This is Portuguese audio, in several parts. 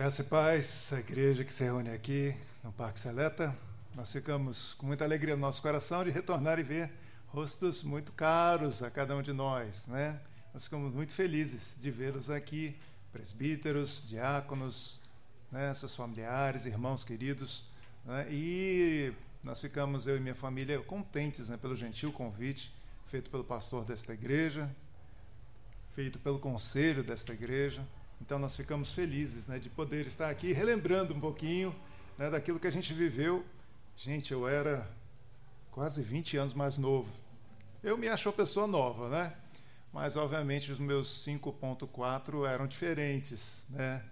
Graça e paz, a igreja que se reúne aqui no Parque Seleta. Nós ficamos com muita alegria no nosso coração de retornar e ver rostos muito caros a cada um de nós, né? Nós ficamos muito felizes de vê-los aqui, presbíteros, diáconos, né, seus familiares, irmãos queridos, né? e nós ficamos, eu e minha família, contentes né, pelo gentil convite feito pelo pastor desta igreja, feito pelo conselho desta igreja. Então nós ficamos felizes né, de poder estar aqui relembrando um pouquinho né, daquilo que a gente viveu. Gente, eu era quase 20 anos mais novo. Eu me acho uma pessoa nova, né? Mas obviamente os meus 5.4 eram diferentes, né?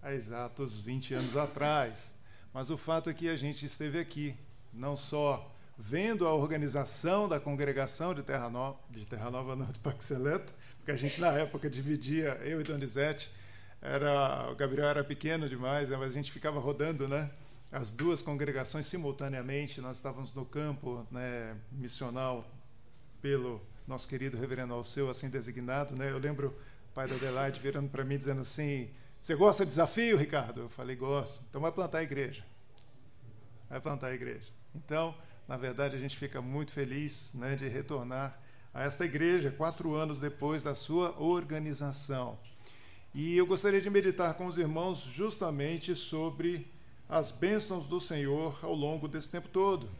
Há exatos 20 anos atrás. Mas o fato é que a gente esteve aqui, não só vendo a organização da congregação de Terra Nova, de Terra Nova não, de Paxeleta, porque a gente na época dividia, eu e Donizete, era, o Gabriel era pequeno demais, né, mas a gente ficava rodando, né? As duas congregações simultaneamente, nós estávamos no campo né, missional pelo nosso querido reverendo Alceu, assim designado, né? Eu lembro o pai da Adelaide virando para mim dizendo assim: Você gosta de desafio, Ricardo? Eu falei: Gosto. Então vai plantar a igreja. Vai plantar a igreja. Então, na verdade, a gente fica muito feliz né, de retornar a esta igreja quatro anos depois da sua organização. E eu gostaria de meditar com os irmãos justamente sobre as bênçãos do Senhor ao longo desse tempo todo.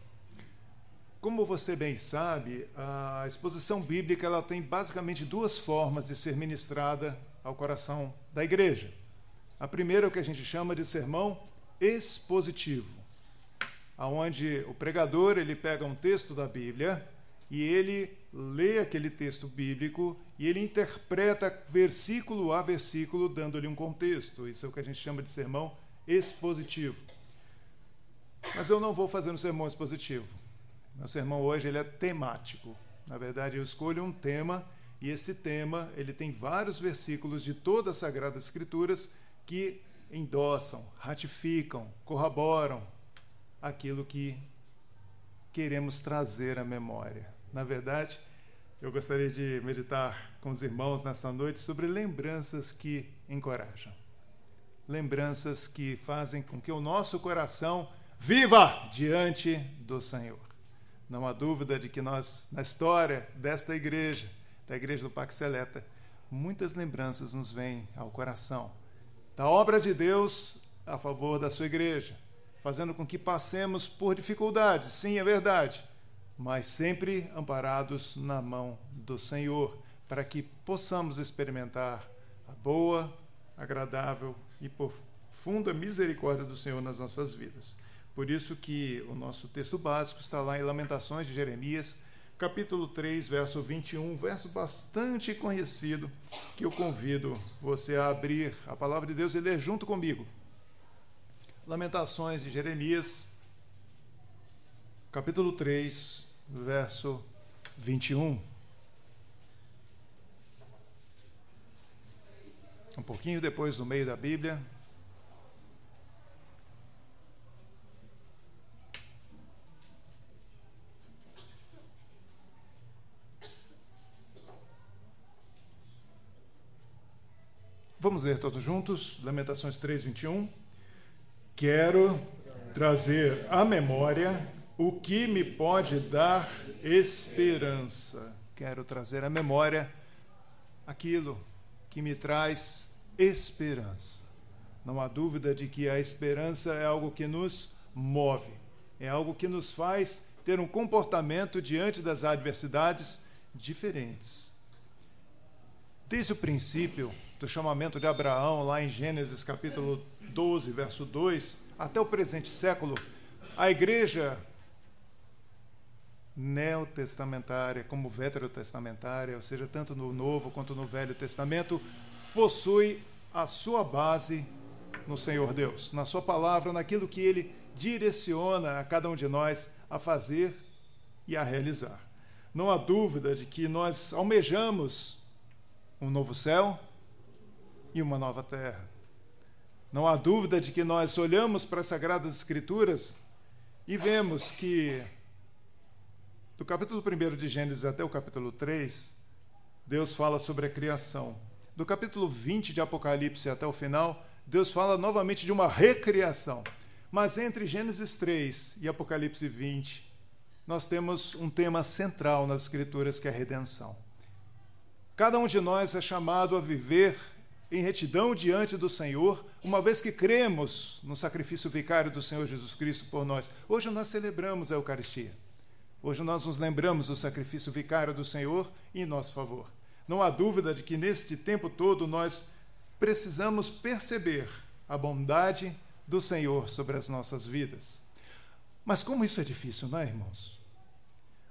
Como você bem sabe, a exposição bíblica ela tem basicamente duas formas de ser ministrada ao coração da igreja. A primeira é o que a gente chama de sermão expositivo aonde o pregador ele pega um texto da Bíblia e ele lê aquele texto bíblico e ele interpreta versículo a versículo, dando-lhe um contexto. Isso é o que a gente chama de sermão expositivo. Mas eu não vou fazer um sermão expositivo. Meu sermão hoje ele é temático. Na verdade, eu escolho um tema e esse tema ele tem vários versículos de todas as Sagradas Escrituras que endossam, ratificam, corroboram, aquilo que queremos trazer à memória. Na verdade, eu gostaria de meditar com os irmãos nesta noite sobre lembranças que encorajam. Lembranças que fazem com que o nosso coração viva diante do Senhor. Não há dúvida de que nós, na história desta igreja, da igreja do Pax Seleta, muitas lembranças nos vêm ao coração da obra de Deus a favor da sua igreja, fazendo com que passemos por dificuldades, sim, é verdade, mas sempre amparados na mão do Senhor, para que possamos experimentar a boa, agradável e profunda misericórdia do Senhor nas nossas vidas. Por isso que o nosso texto básico está lá em Lamentações de Jeremias, capítulo 3, verso 21, verso bastante conhecido, que eu convido você a abrir a palavra de Deus e ler junto comigo. Lamentações de Jeremias, capítulo 3, verso 21. Um pouquinho depois do meio da Bíblia. Vamos ler todos juntos, Lamentações 3, 21. Quero trazer à memória o que me pode dar esperança. Quero trazer à memória aquilo que me traz esperança. Não há dúvida de que a esperança é algo que nos move, é algo que nos faz ter um comportamento diante das adversidades diferentes. Desde o princípio do chamamento de Abraão, lá em Gênesis capítulo 12, verso 2, até o presente século, a igreja neotestamentária como veterotestamentária, ou seja, tanto no Novo quanto no Velho Testamento, possui a sua base no Senhor Deus, na sua palavra, naquilo que ele direciona a cada um de nós a fazer e a realizar. Não há dúvida de que nós almejamos um novo céu e uma nova terra. Não há dúvida de que nós olhamos para as Sagradas Escrituras e vemos que, do capítulo 1 de Gênesis até o capítulo 3, Deus fala sobre a criação. Do capítulo 20 de Apocalipse até o final, Deus fala novamente de uma recriação. Mas entre Gênesis 3 e Apocalipse 20, nós temos um tema central nas Escrituras que é a redenção. Cada um de nós é chamado a viver em retidão diante do Senhor, uma vez que cremos no sacrifício vicário do Senhor Jesus Cristo por nós. Hoje nós celebramos a Eucaristia. Hoje nós nos lembramos do sacrifício vicário do Senhor em nosso favor. Não há dúvida de que neste tempo todo nós precisamos perceber a bondade do Senhor sobre as nossas vidas. Mas como isso é difícil, não é, irmãos?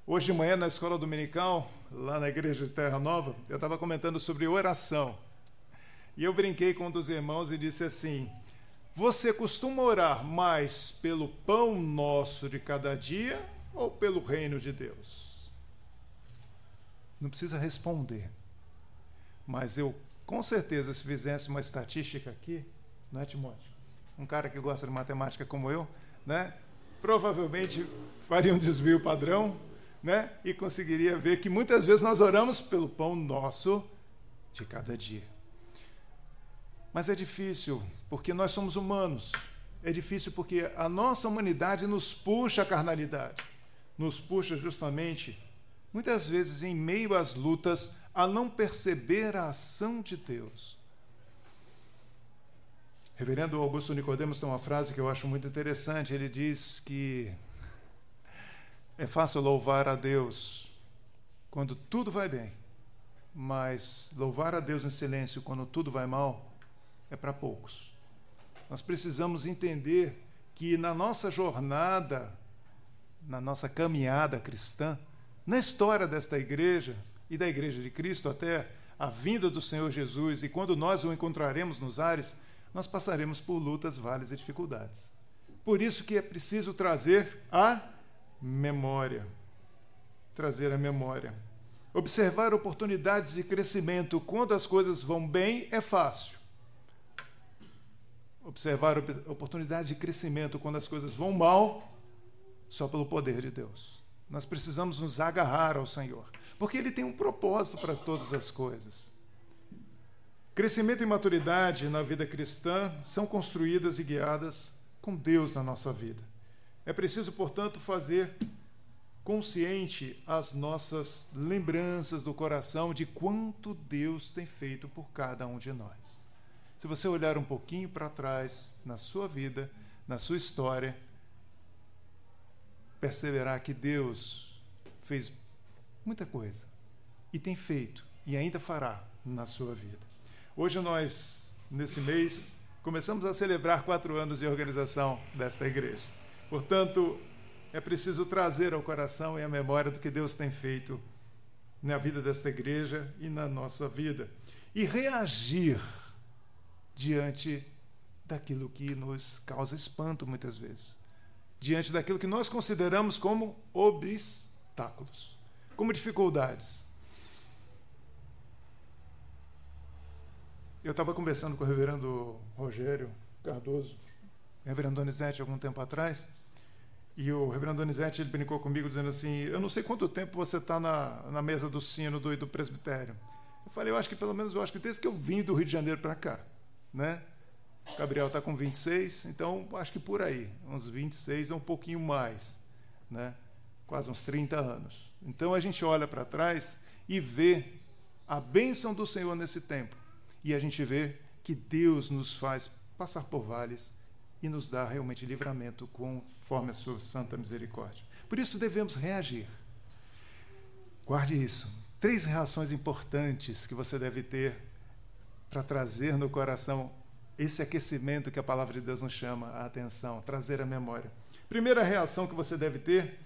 Hoje de manhã, na escola dominical, lá na igreja de Terra Nova, eu estava comentando sobre oração. E eu brinquei com um dos irmãos e disse assim: Você costuma orar mais pelo pão nosso de cada dia ou pelo reino de Deus? Não precisa responder. Mas eu, com certeza, se fizesse uma estatística aqui, não é, Timóteo? Um cara que gosta de matemática como eu, né? Provavelmente faria um desvio padrão, né? E conseguiria ver que muitas vezes nós oramos pelo pão nosso de cada dia. Mas é difícil, porque nós somos humanos. É difícil porque a nossa humanidade nos puxa à carnalidade nos puxa justamente, muitas vezes em meio às lutas, a não perceber a ação de Deus. Reverendo Augusto Nicodemos tem uma frase que eu acho muito interessante. Ele diz que é fácil louvar a Deus quando tudo vai bem, mas louvar a Deus em silêncio quando tudo vai mal é para poucos. Nós precisamos entender que na nossa jornada na nossa caminhada cristã, na história desta igreja e da igreja de Cristo até a vinda do Senhor Jesus e quando nós o encontraremos nos ares, nós passaremos por lutas, vales e dificuldades. Por isso que é preciso trazer a memória. Trazer a memória. Observar oportunidades de crescimento quando as coisas vão bem é fácil. Observar oportunidades de crescimento quando as coisas vão mal só pelo poder de Deus. Nós precisamos nos agarrar ao Senhor, porque Ele tem um propósito para todas as coisas. Crescimento e maturidade na vida cristã são construídas e guiadas com Deus na nossa vida. É preciso, portanto, fazer consciente as nossas lembranças do coração de quanto Deus tem feito por cada um de nós. Se você olhar um pouquinho para trás na sua vida, na sua história, perceberá que Deus fez muita coisa e tem feito e ainda fará na sua vida. Hoje nós, nesse mês, começamos a celebrar quatro anos de organização desta igreja. Portanto, é preciso trazer ao coração e à memória do que Deus tem feito na vida desta igreja e na nossa vida e reagir diante daquilo que nos causa espanto muitas vezes diante daquilo que nós consideramos como obstáculos, como dificuldades. Eu estava conversando com o reverendo Rogério Cardoso, reverendo Donizete, algum tempo atrás, e o reverendo Donizete ele brincou comigo dizendo assim: Eu não sei quanto tempo você está na, na mesa do sino do, do presbitério. Eu falei: Eu acho que pelo menos eu acho que desde que eu vim do Rio de Janeiro para cá, né? Gabriel está com 26, então acho que por aí, uns 26 ou um pouquinho mais, né? quase uns 30 anos. Então a gente olha para trás e vê a bênção do Senhor nesse tempo. E a gente vê que Deus nos faz passar por vales e nos dá realmente livramento conforme a sua santa misericórdia. Por isso devemos reagir. Guarde isso. Três reações importantes que você deve ter para trazer no coração esse aquecimento que a palavra de Deus nos chama a atenção, trazer a memória. Primeira reação que você deve ter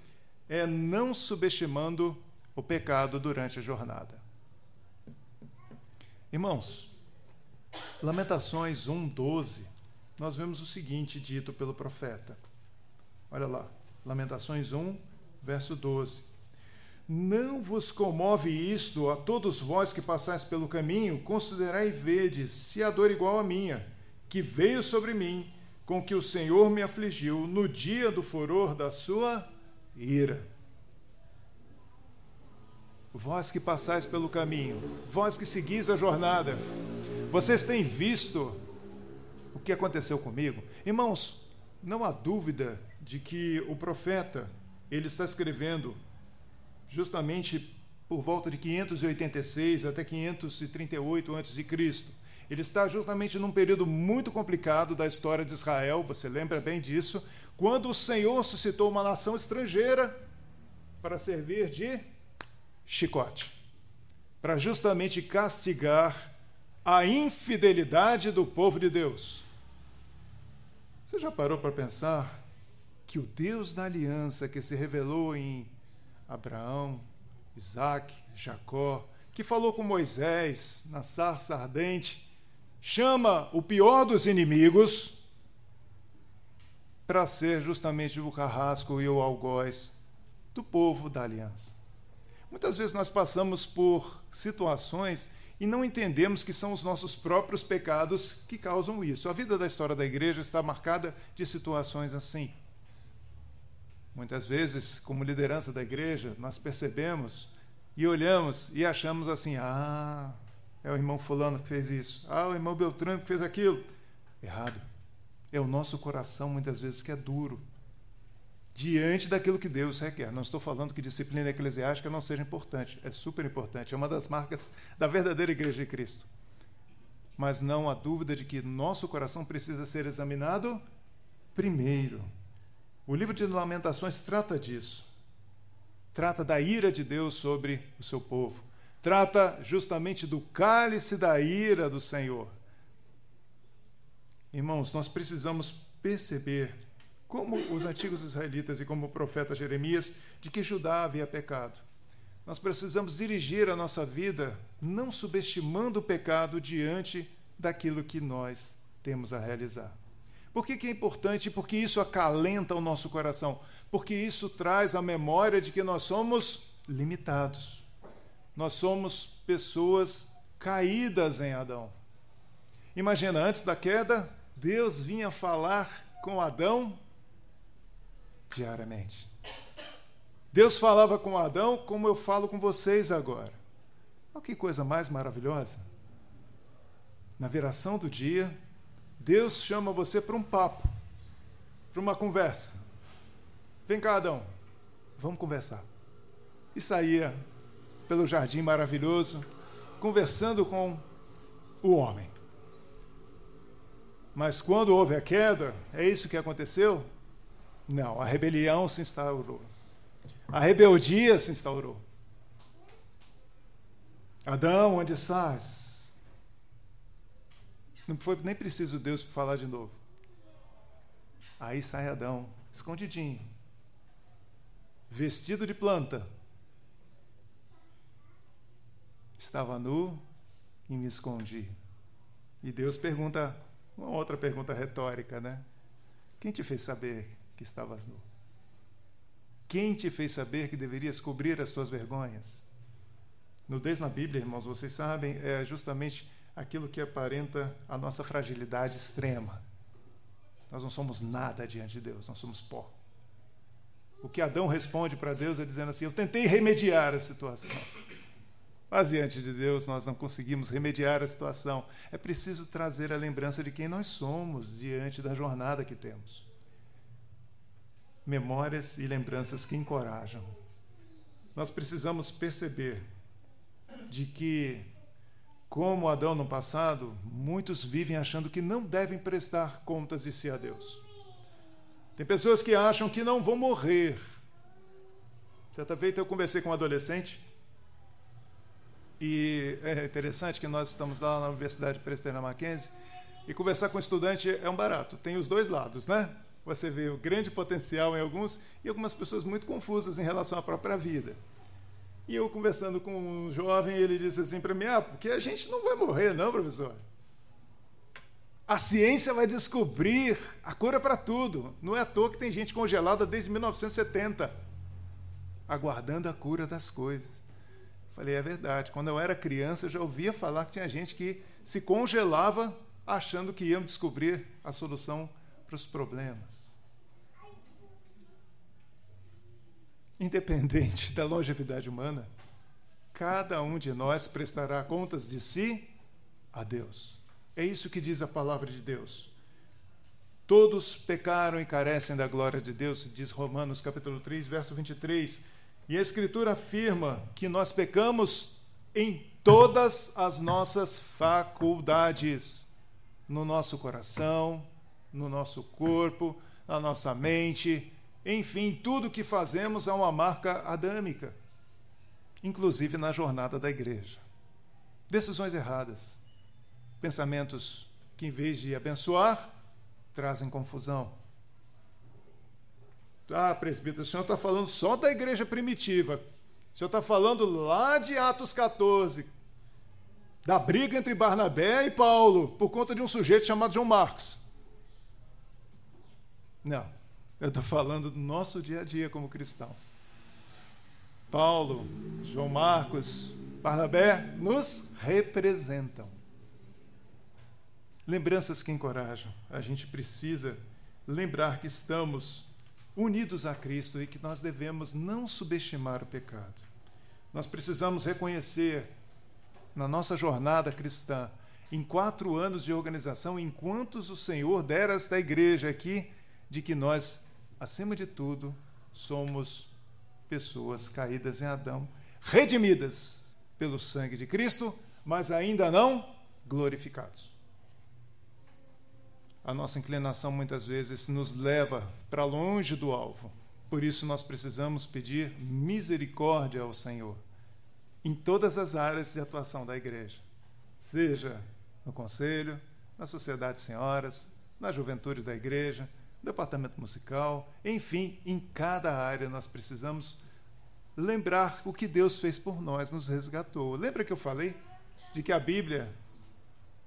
é não subestimando o pecado durante a jornada. Irmãos, Lamentações 1:12, nós vemos o seguinte dito pelo profeta. Olha lá, Lamentações 1, verso 12. Não vos comove isto a todos vós que passais pelo caminho, considerai e vedes se há dor igual à minha que veio sobre mim, com que o Senhor me afligiu no dia do furor da sua ira. Vós que passais pelo caminho, vós que seguis a jornada, vocês têm visto o que aconteceu comigo. Irmãos, não há dúvida de que o profeta ele está escrevendo justamente por volta de 586 até 538 a.C. Ele está justamente num período muito complicado da história de Israel, você lembra bem disso, quando o Senhor suscitou uma nação estrangeira para servir de chicote, para justamente castigar a infidelidade do povo de Deus. Você já parou para pensar que o Deus da aliança que se revelou em Abraão, Isaac, Jacó, que falou com Moisés na sarça ardente, chama o pior dos inimigos para ser justamente o carrasco e o algoz do povo da aliança. Muitas vezes nós passamos por situações e não entendemos que são os nossos próprios pecados que causam isso. A vida da história da igreja está marcada de situações assim. Muitas vezes, como liderança da igreja, nós percebemos e olhamos e achamos assim: ah, é o irmão Fulano que fez isso, ah, o irmão Beltrano que fez aquilo. Errado. É o nosso coração, muitas vezes, que é duro diante daquilo que Deus requer. Não estou falando que disciplina eclesiástica não seja importante, é super importante, é uma das marcas da verdadeira igreja de Cristo. Mas não há dúvida de que nosso coração precisa ser examinado primeiro. O livro de Lamentações trata disso. Trata da ira de Deus sobre o seu povo. Trata justamente do cálice da ira do Senhor. Irmãos, nós precisamos perceber como os antigos israelitas e como o profeta Jeremias, de que Judá havia pecado. Nós precisamos dirigir a nossa vida não subestimando o pecado diante daquilo que nós temos a realizar. Por que, que é importante? Porque isso acalenta o nosso coração. Porque isso traz a memória de que nós somos limitados. Nós somos pessoas caídas em Adão. Imagina, antes da queda, Deus vinha falar com Adão diariamente. Deus falava com Adão como eu falo com vocês agora. Olha que coisa mais maravilhosa. Na viração do dia, Deus chama você para um papo, para uma conversa. Vem cá, Adão, vamos conversar. E saía pelo jardim maravilhoso, conversando com o homem. Mas quando houve a queda, é isso que aconteceu? Não, a rebelião se instaurou. A rebeldia se instaurou. Adão, onde estás? Não foi nem preciso Deus falar de novo. Aí sai Adão, escondidinho, vestido de planta. Estava nu e me escondi. E Deus pergunta, uma outra pergunta retórica, né? Quem te fez saber que estavas nu? Quem te fez saber que deverias cobrir as tuas vergonhas? Nudez na Bíblia, irmãos, vocês sabem, é justamente aquilo que aparenta a nossa fragilidade extrema. Nós não somos nada diante de Deus, nós somos pó. O que Adão responde para Deus é dizendo assim: Eu tentei remediar a situação. Mas diante de Deus nós não conseguimos remediar a situação. É preciso trazer a lembrança de quem nós somos diante da jornada que temos memórias e lembranças que encorajam. Nós precisamos perceber de que, como Adão no passado, muitos vivem achando que não devem prestar contas de si a Deus. Tem pessoas que acham que não vão morrer. Certa feita eu conversei com um adolescente e é interessante que nós estamos lá na Universidade Presbiteriana Mackenzie e conversar com um estudante é um barato. Tem os dois lados, né? Você vê o grande potencial em alguns e algumas pessoas muito confusas em relação à própria vida. E eu conversando com um jovem, ele disse assim para mim: Ah, porque a gente não vai morrer, não, professor. A ciência vai descobrir a cura para tudo. Não é à toa que tem gente congelada desde 1970, aguardando a cura das coisas. Falei, é verdade. Quando eu era criança, eu já ouvia falar que tinha gente que se congelava achando que iam descobrir a solução para os problemas. Independente da longevidade humana, cada um de nós prestará contas de si a Deus. É isso que diz a palavra de Deus. Todos pecaram e carecem da glória de Deus, diz Romanos capítulo 3, verso 23. E a Escritura afirma que nós pecamos em todas as nossas faculdades, no nosso coração, no nosso corpo, na nossa mente, enfim, tudo que fazemos é uma marca adâmica, inclusive na jornada da igreja. Decisões erradas, pensamentos que, em vez de abençoar, trazem confusão. Ah, presbítero, o senhor está falando só da igreja primitiva. O senhor está falando lá de Atos 14, da briga entre Barnabé e Paulo, por conta de um sujeito chamado João Marcos. Não, eu estou falando do nosso dia a dia como cristãos. Paulo, João Marcos, Barnabé nos representam. Lembranças que encorajam. A gente precisa lembrar que estamos unidos a Cristo e que nós devemos não subestimar o pecado. Nós precisamos reconhecer na nossa jornada cristã, em quatro anos de organização, enquanto o Senhor dera esta igreja aqui, de que nós, acima de tudo, somos pessoas caídas em Adão, redimidas pelo sangue de Cristo, mas ainda não glorificados a nossa inclinação muitas vezes nos leva para longe do alvo. Por isso nós precisamos pedir misericórdia ao Senhor em todas as áreas de atuação da igreja, seja no conselho, na sociedade de senhoras, na juventude da igreja, no departamento musical, enfim, em cada área nós precisamos lembrar o que Deus fez por nós, nos resgatou. Lembra que eu falei de que a Bíblia,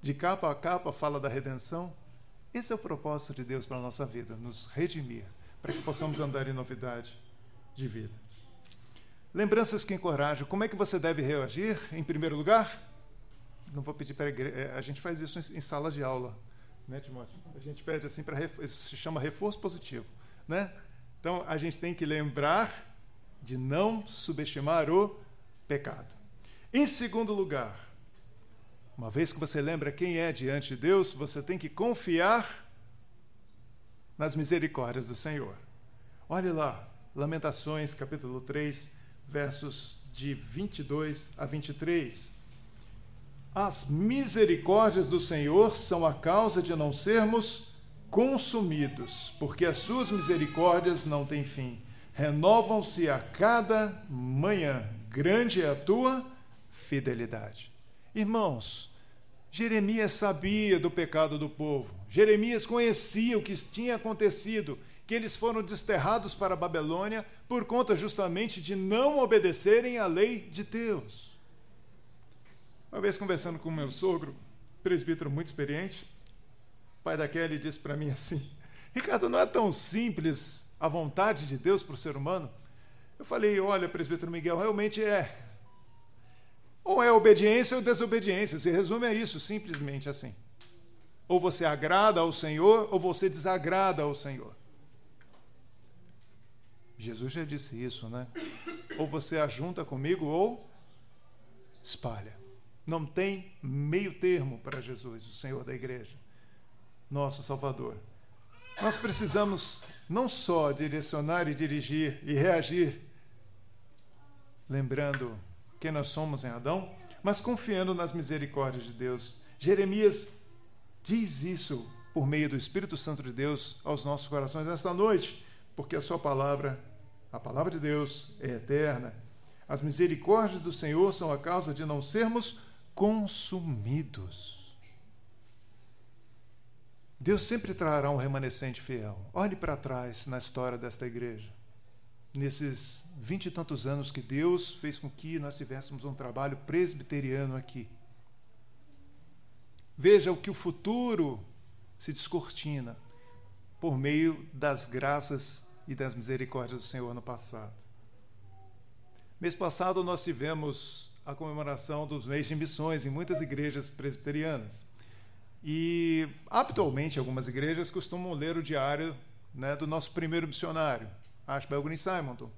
de capa a capa, fala da redenção? Esse é o propósito de Deus para a nossa vida, nos redimir, para que possamos andar em novidade de vida. Lembranças que encorajam. Como é que você deve reagir? Em primeiro lugar, não vou pedir para a igreja, é, a gente faz isso em sala de aula, né, Timóteo? A gente pede assim para isso se chama reforço positivo, né? Então a gente tem que lembrar de não subestimar o pecado. Em segundo lugar, uma vez que você lembra quem é diante de Deus, você tem que confiar nas misericórdias do Senhor. Olhe lá, Lamentações, capítulo 3, versos de 22 a 23. As misericórdias do Senhor são a causa de não sermos consumidos, porque as suas misericórdias não têm fim. Renovam-se a cada manhã. Grande é a tua fidelidade. Irmãos, Jeremias sabia do pecado do povo. Jeremias conhecia o que tinha acontecido, que eles foram desterrados para a Babilônia por conta justamente de não obedecerem à lei de Deus. Uma vez conversando com meu sogro, presbítero muito experiente, pai da Kelly disse para mim assim: Ricardo, não é tão simples a vontade de Deus para o ser humano? Eu falei: Olha, presbítero Miguel, realmente é. Ou é obediência ou desobediência. Se resume a isso, simplesmente assim. Ou você agrada ao Senhor, ou você desagrada ao Senhor. Jesus já disse isso, né? Ou você ajunta comigo, ou espalha. Não tem meio termo para Jesus, o Senhor da igreja, nosso Salvador. Nós precisamos não só direcionar e dirigir e reagir, lembrando quem nós somos em Adão, mas confiando nas misericórdias de Deus. Jeremias diz isso por meio do Espírito Santo de Deus aos nossos corações nesta noite, porque a sua palavra, a palavra de Deus, é eterna. As misericórdias do Senhor são a causa de não sermos consumidos. Deus sempre trará um remanescente fiel. Olhe para trás na história desta igreja nesses vinte e tantos anos que Deus fez com que nós tivéssemos um trabalho presbiteriano aqui. Veja o que o futuro se descortina por meio das graças e das misericórdias do Senhor no passado. Mês passado nós tivemos a comemoração dos mês de missões em muitas igrejas presbiterianas. E, habitualmente, algumas igrejas costumam ler o diário né, do nosso primeiro missionário, Ashby Green Simonton.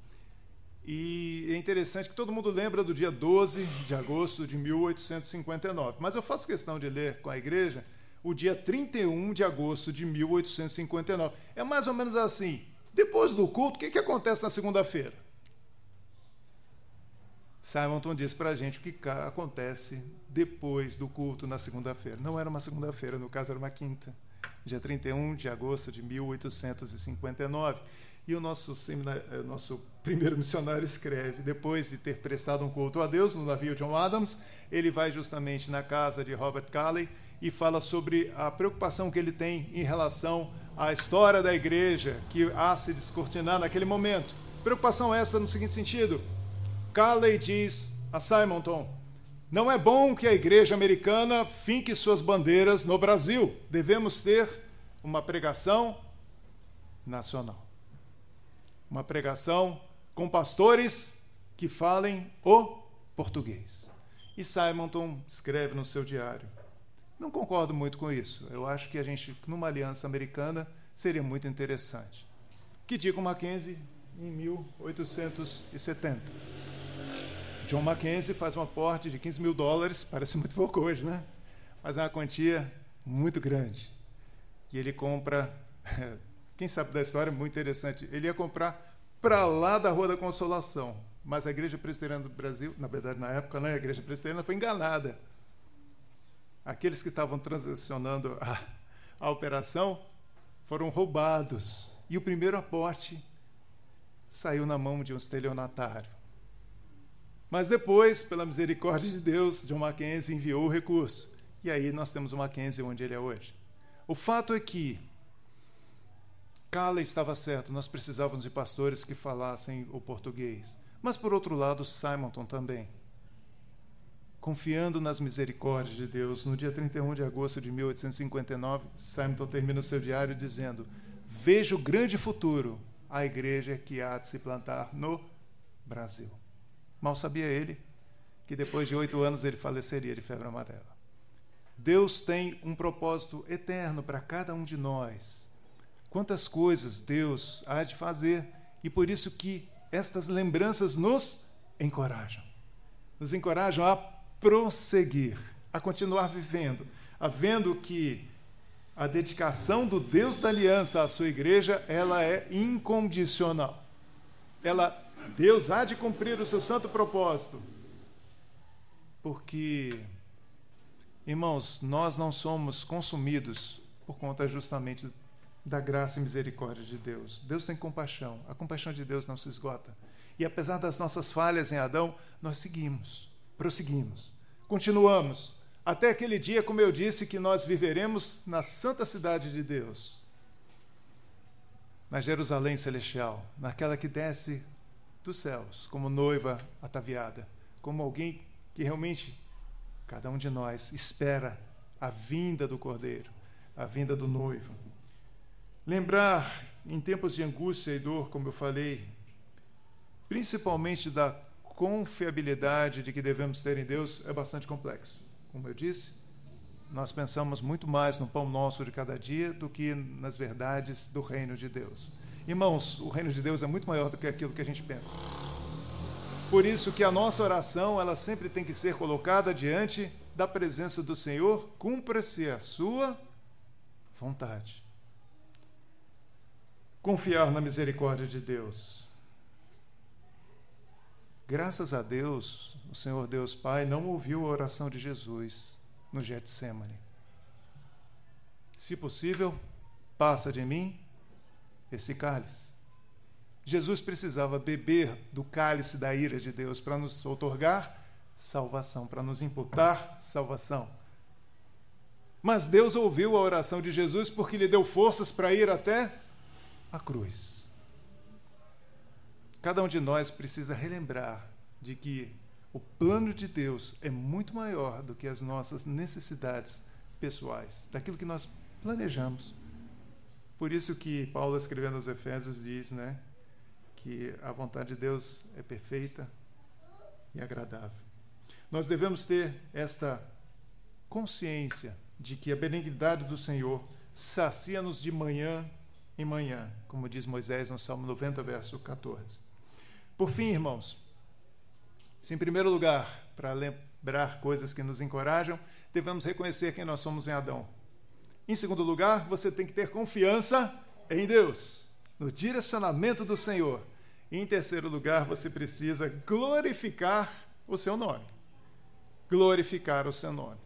E é interessante que todo mundo lembra do dia 12 de agosto de 1859. Mas eu faço questão de ler com a igreja o dia 31 de agosto de 1859. É mais ou menos assim. Depois do culto, o que, que acontece na segunda-feira? Simonton diz para a gente o que acontece depois do culto na segunda-feira. Não era uma segunda-feira, no caso era uma quinta, dia 31 de agosto de 1859. E o nosso, eh, nosso primeiro missionário escreve: depois de ter prestado um culto a Deus no navio John Adams, ele vai justamente na casa de Robert Calley e fala sobre a preocupação que ele tem em relação à história da igreja que há se descortinar naquele momento. Preocupação essa no seguinte sentido: Calley diz a Simonton: não é bom que a igreja americana finque suas bandeiras no Brasil. Devemos ter uma pregação nacional uma pregação com pastores que falem o português. E Simonton escreve no seu diário: Não concordo muito com isso. Eu acho que a gente, numa aliança americana, seria muito interessante. Que diga o Mackenzie em 1870. John Mackenzie faz um aporte de 15 mil dólares, parece muito pouco hoje, né? Mas é uma quantia muito grande. E ele compra Quem sabe da história, muito interessante. Ele ia comprar para lá da Rua da Consolação. Mas a Igreja Presbiteriana do Brasil, na verdade, na época, né, a Igreja Presbiteriana foi enganada. Aqueles que estavam transacionando a, a operação foram roubados. E o primeiro aporte saiu na mão de um estelionatário. Mas depois, pela misericórdia de Deus, John Mackenzie enviou o recurso. E aí nós temos o Mackenzie onde ele é hoje. O fato é que Cala estava certo, nós precisávamos de pastores que falassem o português. Mas, por outro lado, Simonton também. Confiando nas misericórdias de Deus, no dia 31 de agosto de 1859, Simonton termina o seu diário dizendo: Vejo grande futuro à igreja que há de se plantar no Brasil. Mal sabia ele que depois de oito anos ele faleceria de febre amarela. Deus tem um propósito eterno para cada um de nós quantas coisas Deus há de fazer e por isso que estas lembranças nos encorajam. Nos encorajam a prosseguir, a continuar vivendo, a vendo que a dedicação do Deus da aliança à sua igreja, ela é incondicional. Ela Deus há de cumprir o seu santo propósito. Porque irmãos, nós não somos consumidos por conta justamente da graça e misericórdia de Deus. Deus tem compaixão. A compaixão de Deus não se esgota. E apesar das nossas falhas em Adão, nós seguimos, prosseguimos, continuamos, até aquele dia, como eu disse, que nós viveremos na santa cidade de Deus, na Jerusalém celestial, naquela que desce dos céus, como noiva ataviada, como alguém que realmente, cada um de nós, espera a vinda do Cordeiro, a vinda do noivo. Lembrar em tempos de angústia e dor, como eu falei, principalmente da confiabilidade de que devemos ter em Deus, é bastante complexo. Como eu disse, nós pensamos muito mais no pão nosso de cada dia do que nas verdades do reino de Deus. Irmãos, o reino de Deus é muito maior do que aquilo que a gente pensa. Por isso que a nossa oração, ela sempre tem que ser colocada diante da presença do Senhor, cumpra-se a sua vontade confiar na misericórdia de Deus. Graças a Deus, o Senhor Deus Pai não ouviu a oração de Jesus no Getsemane. Se possível, passa de mim esse cálice. Jesus precisava beber do cálice da ira de Deus para nos otorgar salvação, para nos imputar salvação. Mas Deus ouviu a oração de Jesus porque lhe deu forças para ir até a cruz. Cada um de nós precisa relembrar de que o plano de Deus é muito maior do que as nossas necessidades pessoais, daquilo que nós planejamos. Por isso que Paulo escrevendo aos Efésios diz, né, que a vontade de Deus é perfeita e agradável. Nós devemos ter esta consciência de que a benignidade do Senhor sacia-nos de manhã em manhã, como diz Moisés no Salmo 90, verso 14. Por fim, irmãos, se em primeiro lugar, para lembrar coisas que nos encorajam, devemos reconhecer quem nós somos em Adão. Em segundo lugar, você tem que ter confiança em Deus, no direcionamento do Senhor. E em terceiro lugar, você precisa glorificar o seu nome. Glorificar o seu nome.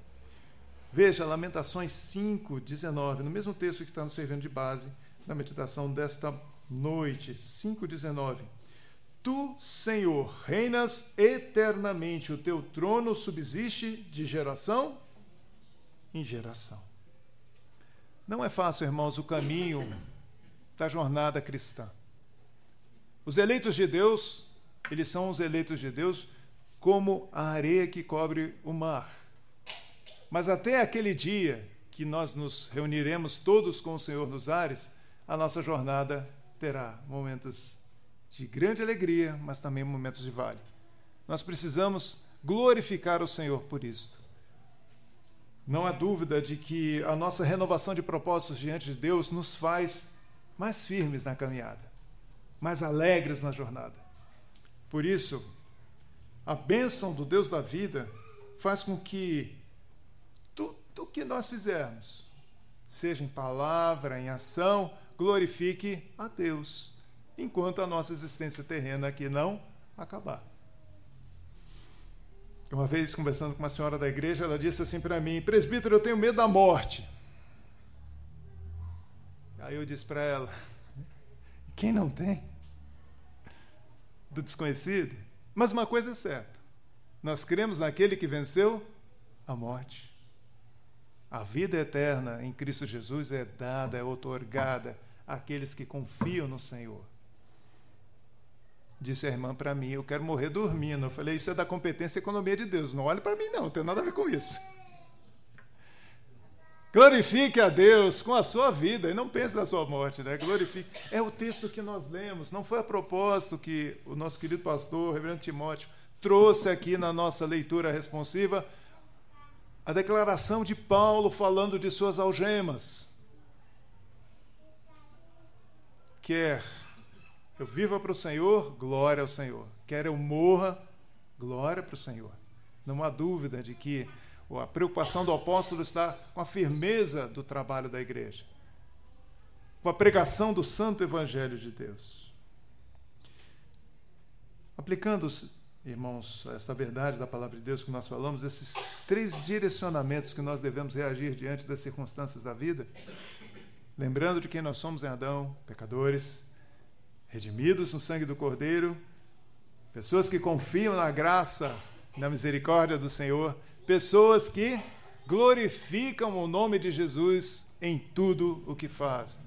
Veja, Lamentações 5, 19, no mesmo texto que está nos servindo de base na meditação desta noite, 5, 19. Tu, Senhor, reinas eternamente, o teu trono subsiste de geração em geração. Não é fácil, irmãos, o caminho da jornada cristã. Os eleitos de Deus, eles são os eleitos de Deus como a areia que cobre o mar. Mas até aquele dia que nós nos reuniremos todos com o Senhor nos ares, a nossa jornada terá momentos de grande alegria, mas também momentos de vale. Nós precisamos glorificar o Senhor por isto. Não há dúvida de que a nossa renovação de propósitos diante de Deus nos faz mais firmes na caminhada, mais alegres na jornada. Por isso, a bênção do Deus da vida faz com que tudo que nós fizermos, seja em palavra, em ação, glorifique a Deus enquanto a nossa existência terrena aqui não acabar. Uma vez, conversando com uma senhora da igreja, ela disse assim para mim: Presbítero, eu tenho medo da morte. Aí eu disse para ela: Quem não tem? Do desconhecido? Mas uma coisa é certa: nós cremos naquele que venceu a morte. A vida eterna em Cristo Jesus é dada, é otorgada àqueles que confiam no Senhor. Disse a irmã para mim: Eu quero morrer dormindo. Eu falei: Isso é da competência e economia de Deus. Não olhe para mim, não, não tem nada a ver com isso. Glorifique a Deus com a sua vida e não pense na sua morte, né? Glorifique. É o texto que nós lemos, não foi a propósito que o nosso querido pastor, o reverendo Timóteo, trouxe aqui na nossa leitura responsiva a declaração de Paulo falando de suas algemas. Quer eu viva para o Senhor, glória ao Senhor. Quer eu morra, glória para o Senhor. Não há dúvida de que a preocupação do apóstolo está com a firmeza do trabalho da igreja, com a pregação do santo evangelho de Deus. Aplicando, irmãos, essa verdade da palavra de Deus que nós falamos, esses três direcionamentos que nós devemos reagir diante das circunstâncias da vida, lembrando de quem nós somos em Adão, pecadores, redimidos no sangue do Cordeiro, pessoas que confiam na graça na misericórdia do Senhor, pessoas que glorificam o nome de Jesus em tudo o que fazem.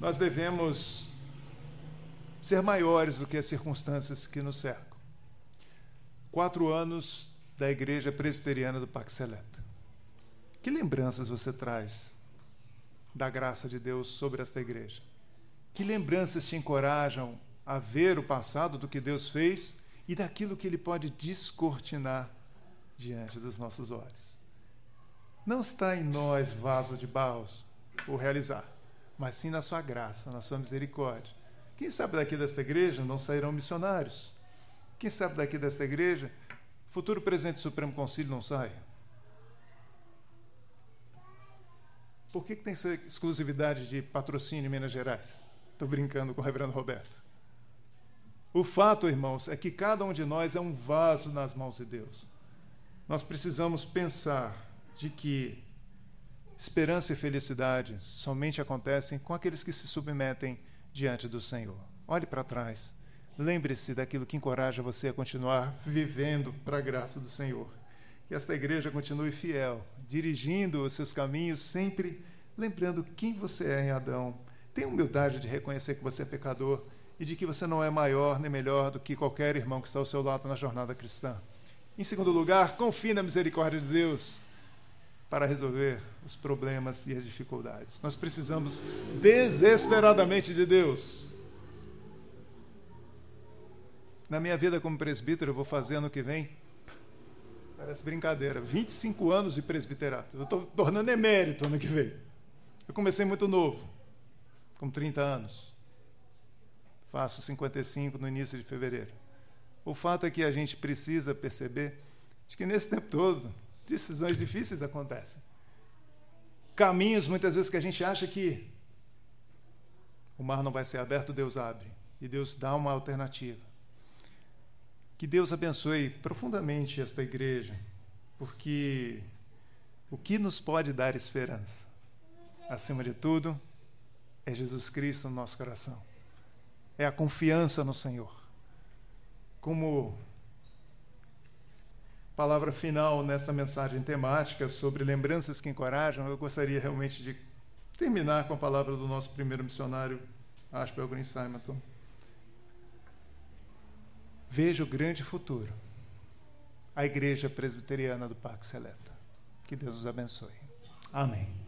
Nós devemos ser maiores do que as circunstâncias que nos cercam. Quatro anos da Igreja Presbiteriana do Pax Seleta. Que lembranças você traz da graça de Deus sobre esta igreja? Que lembranças te encorajam a ver o passado do que Deus fez e daquilo que Ele pode descortinar diante dos nossos olhos? Não está em nós, vaso de barros, o realizar, mas sim na Sua graça, na Sua misericórdia. Quem sabe daqui desta igreja não sairão missionários? Quem sabe daqui desta igreja, futuro presidente do Supremo Conselho não sai? Por que, que tem essa exclusividade de patrocínio em Minas Gerais? Estou brincando com o reverendo Roberto. O fato, irmãos, é que cada um de nós é um vaso nas mãos de Deus. Nós precisamos pensar de que esperança e felicidade somente acontecem com aqueles que se submetem diante do Senhor. Olhe para trás. Lembre-se daquilo que encoraja você a continuar vivendo para a graça do Senhor. Que esta igreja continue fiel, dirigindo os seus caminhos, sempre lembrando quem você é em Adão Tenha humildade de reconhecer que você é pecador e de que você não é maior nem melhor do que qualquer irmão que está ao seu lado na jornada cristã. Em segundo lugar, confie na misericórdia de Deus para resolver os problemas e as dificuldades. Nós precisamos desesperadamente de Deus. Na minha vida como presbítero, eu vou fazer ano que vem, parece brincadeira, 25 anos de presbiterato. Eu estou tornando emérito ano que vem. Eu comecei muito novo com 30 anos. Faço 55 no início de fevereiro. O fato é que a gente precisa perceber de que nesse tempo todo decisões difíceis acontecem. caminhos, muitas vezes, que a gente acha que o mar não vai ser aberto, Deus abre. E Deus dá uma alternativa. Que Deus abençoe profundamente esta igreja, porque o que nos pode dar esperança, acima de tudo, é Jesus Cristo no nosso coração. É a confiança no Senhor. Como palavra final nesta mensagem temática sobre lembranças que encorajam, eu gostaria realmente de terminar com a palavra do nosso primeiro missionário, Ashbel Green Simonton. Veja o grande futuro. A Igreja Presbiteriana do Parque Seleta. Que Deus os abençoe. Amém.